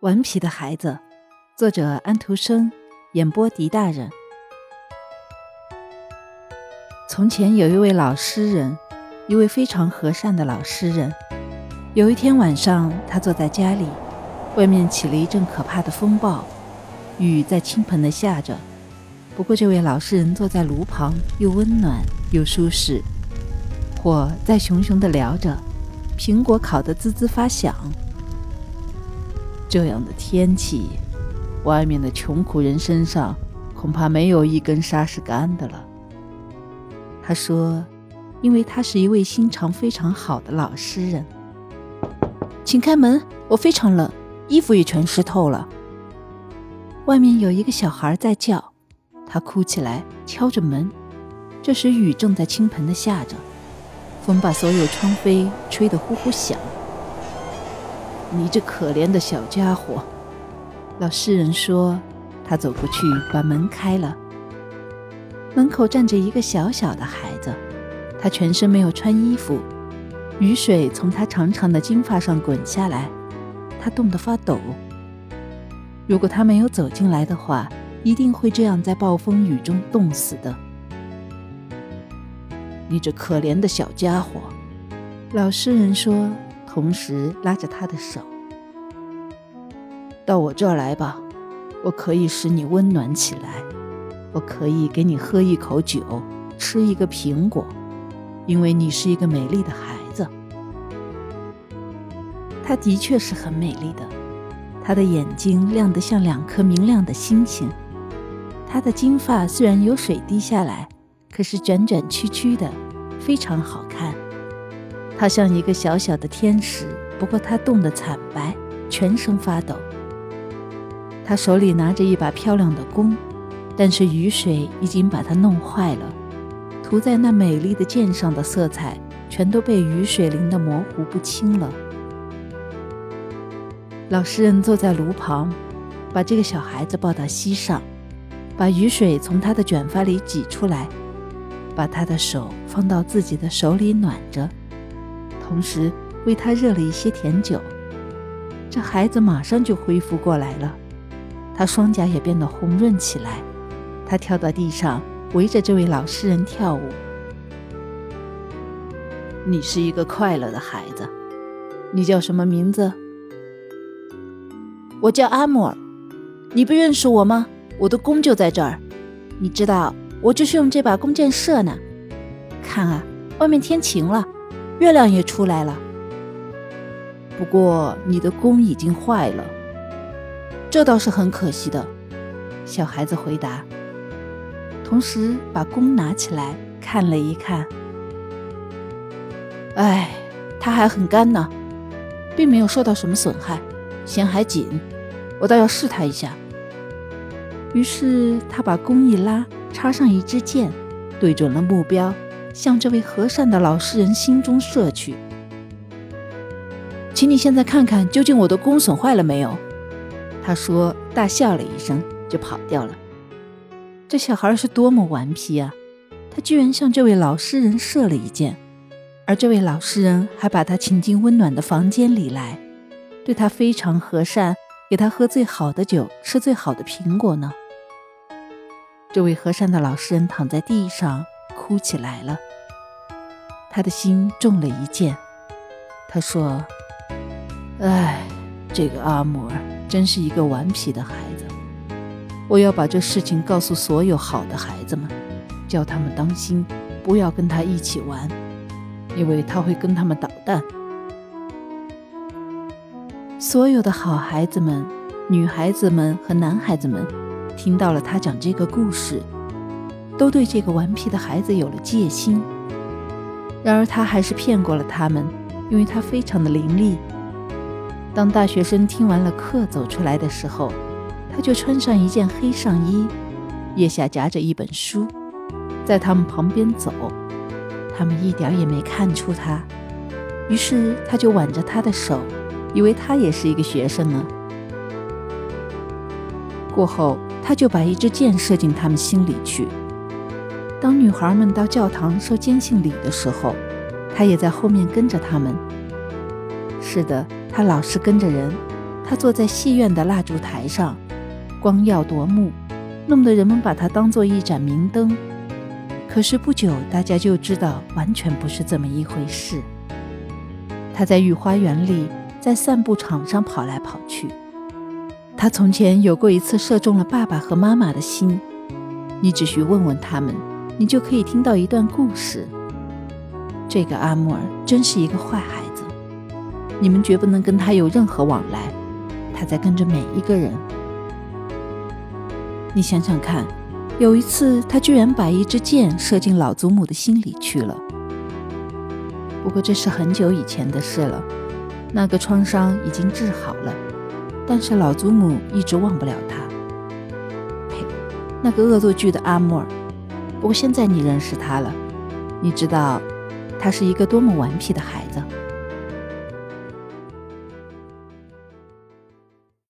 顽皮的孩子，作者安徒生，演播狄大人。从前有一位老诗人，一位非常和善的老诗人。有一天晚上，他坐在家里，外面起了一阵可怕的风暴，雨在倾盆的下着。不过，这位老诗人坐在炉旁，又温暖又舒适，火在熊熊的燎着，苹果烤得滋滋发响。这样的天气，外面的穷苦人身上恐怕没有一根纱是干的了。他说：“因为他是一位心肠非常好的老诗人。”请开门，我非常冷，衣服也全湿透了。外面有一个小孩在叫，他哭起来，敲着门。这时雨正在倾盆的下着，风把所有窗扉吹得呼呼响。你这可怜的小家伙，老诗人说。他走过去，把门开了。门口站着一个小小的孩子，他全身没有穿衣服，雨水从他长长的金发上滚下来，他冻得发抖。如果他没有走进来的话，一定会这样在暴风雨中冻死的。你这可怜的小家伙，老诗人说。同时拉着他的手，到我这儿来吧，我可以使你温暖起来，我可以给你喝一口酒，吃一个苹果，因为你是一个美丽的孩子。她的确是很美丽的，她的眼睛亮得像两颗明亮的星星，她的金发虽然有水滴下来，可是卷卷曲曲的，非常好看。他像一个小小的天使，不过他冻得惨白，全身发抖。他手里拿着一把漂亮的弓，但是雨水已经把它弄坏了，涂在那美丽的剑上的色彩全都被雨水淋得模糊不清了。老诗人坐在炉旁，把这个小孩子抱到膝上，把雨水从他的卷发里挤出来，把他的手放到自己的手里暖着。同时为他热了一些甜酒，这孩子马上就恢复过来了，他双颊也变得红润起来。他跳到地上，围着这位老诗人跳舞。你是一个快乐的孩子，你叫什么名字？我叫阿莫尔。你不认识我吗？我的弓就在这儿，你知道，我就是用这把弓箭射呢。看啊，外面天晴了。月亮也出来了，不过你的弓已经坏了，这倒是很可惜的。小孩子回答，同时把弓拿起来看了一看。哎，它还很干呢，并没有受到什么损害，弦还紧，我倒要试它一下。于是他把弓一拉，插上一支箭，对准了目标。向这位和善的老实人心中射去，请你现在看看，究竟我的弓损坏了没有？他说，大笑了一声，就跑掉了。这小孩是多么顽皮啊！他居然向这位老实人射了一箭，而这位老实人还把他请进温暖的房间里来，对他非常和善，给他喝最好的酒，吃最好的苹果呢。这位和善的老实人躺在地上。哭起来了，他的心中了一箭。他说：“哎，这个阿姆尔真是一个顽皮的孩子。我要把这事情告诉所有好的孩子们，叫他们当心，不要跟他一起玩，因为他会跟他们捣蛋。”所有的好孩子们、女孩子们和男孩子们，听到了他讲这个故事。都对这个顽皮的孩子有了戒心，然而他还是骗过了他们，因为他非常的伶俐。当大学生听完了课走出来的时候，他就穿上一件黑上衣，腋下夹着一本书，在他们旁边走，他们一点也没看出他。于是他就挽着他的手，以为他也是一个学生呢。过后，他就把一支箭射进他们心里去。当女孩们到教堂受坚信礼的时候，他也在后面跟着他们。是的，他老是跟着人，他坐在戏院的蜡烛台上，光耀夺目，弄得人们把他当做一盏明灯。可是不久，大家就知道完全不是这么一回事。他在御花园里，在散步场上跑来跑去。他从前有过一次射中了爸爸和妈妈的心。你只需问问他们，你就可以听到一段故事。这个阿穆尔真是一个坏孩子，你们绝不能跟他有任何往来。他在跟着每一个人。你想想看，有一次他居然把一支箭射进老祖母的心里去了。不过这是很久以前的事了，那个创伤已经治好了，但是老祖母一直忘不了他。呸！那个恶作剧的阿穆尔。不过现在你认识他了，你知道他是一个多么顽皮的孩子。